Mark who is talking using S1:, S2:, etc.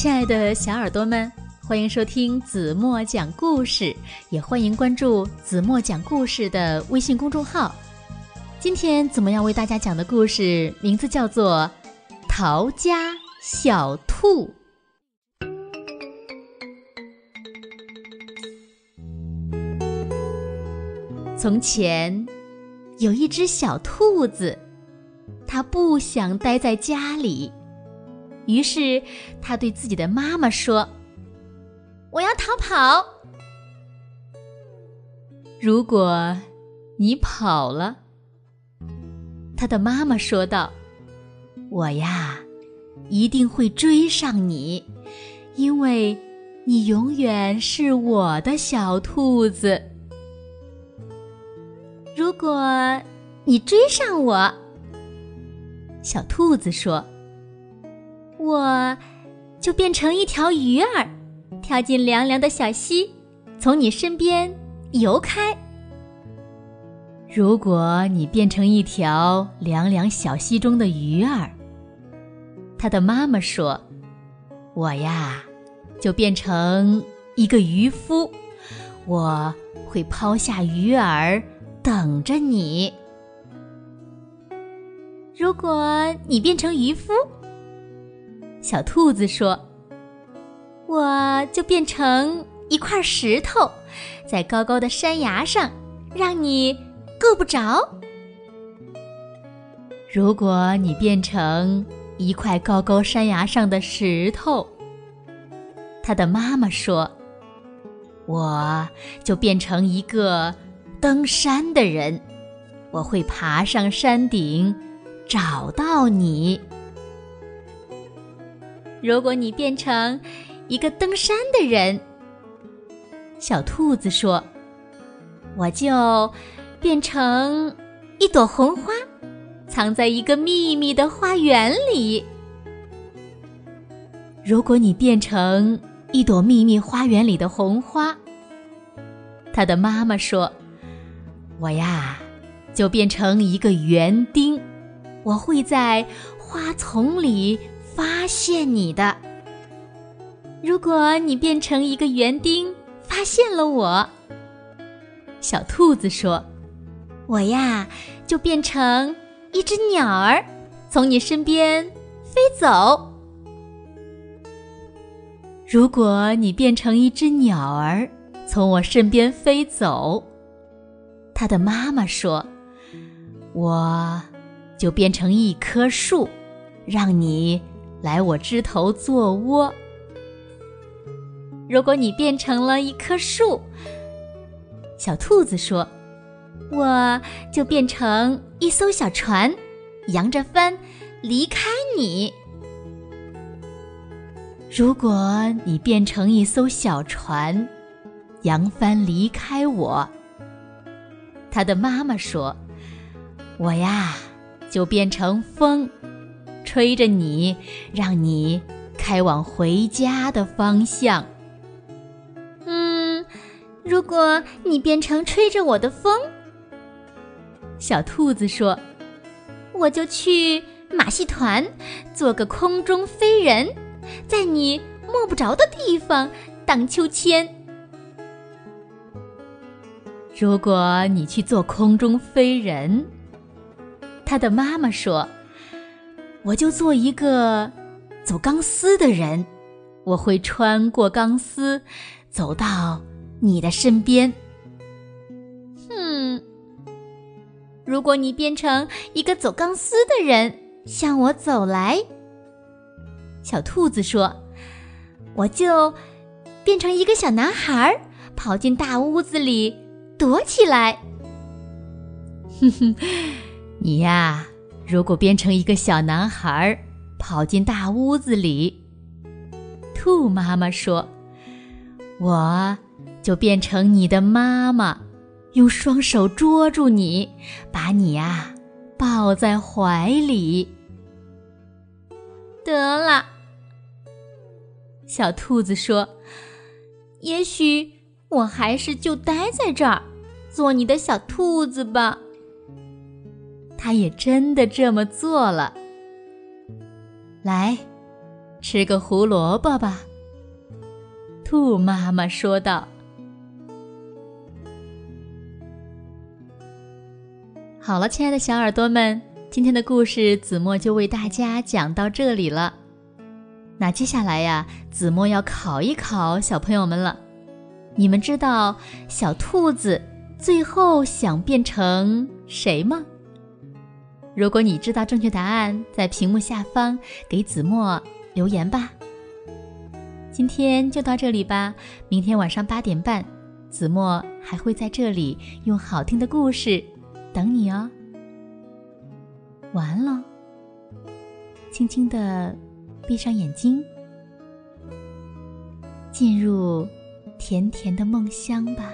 S1: 亲爱的小耳朵们，欢迎收听子墨讲故事，也欢迎关注子墨讲故事的微信公众号。今天子墨要为大家讲的故事名字叫做《逃家小兔》。从前有一只小兔子，它不想待在家里。于是，他对自己的妈妈说：“我要逃跑。如果你跑了，他的妈妈说道：‘我呀，一定会追上你，因为你永远是我的小兔子。如果你追上我，小兔子说。’”我就变成一条鱼儿，跳进凉凉的小溪，从你身边游开。如果你变成一条凉凉小溪中的鱼儿，他的妈妈说：“我呀，就变成一个渔夫，我会抛下鱼饵等着你。如果你变成渔夫。”小兔子说：“我就变成一块石头，在高高的山崖上，让你够不着。如果你变成一块高高山崖上的石头，他的妈妈说，我就变成一个登山的人，我会爬上山顶，找到你。”如果你变成一个登山的人，小兔子说：“我就变成一朵红花，藏在一个秘密的花园里。”如果你变成一朵秘密花园里的红花，他的妈妈说：“我呀，就变成一个园丁，我会在花丛里。”发现你的。如果你变成一个园丁，发现了我，小兔子说：“我呀，就变成一只鸟儿，从你身边飞走。”如果你变成一只鸟儿，从我身边飞走，它的妈妈说：“我就变成一棵树，让你。”来我枝头做窝。如果你变成了一棵树，小兔子说：“我就变成一艘小船，扬着帆离开你。”如果你变成一艘小船，扬帆离开我，他的妈妈说：“我呀，就变成风。”吹着你，让你开往回家的方向。嗯，如果你变成吹着我的风，小兔子说：“我就去马戏团做个空中飞人，在你摸不着的地方荡秋千。”如果你去做空中飞人，他的妈妈说。我就做一个走钢丝的人，我会穿过钢丝，走到你的身边。哼，如果你变成一个走钢丝的人向我走来，小兔子说：“我就变成一个小男孩，跑进大屋子里躲起来。”哼哼，你呀。如果变成一个小男孩，跑进大屋子里，兔妈妈说：“我就变成你的妈妈，用双手捉住你，把你呀抱在怀里。”得了，小兔子说：“也许我还是就待在这儿，做你的小兔子吧。”他也真的这么做了。来，吃个胡萝卜吧。”兔妈妈说道。好了，亲爱的小耳朵们，今天的故事子墨就为大家讲到这里了。那接下来呀，子墨要考一考小朋友们了。你们知道小兔子最后想变成谁吗？如果你知道正确答案，在屏幕下方给子墨留言吧。今天就到这里吧，明天晚上八点半，子墨还会在这里用好听的故事。等你哦，完了，轻轻的闭上眼睛，进入甜甜的梦乡吧。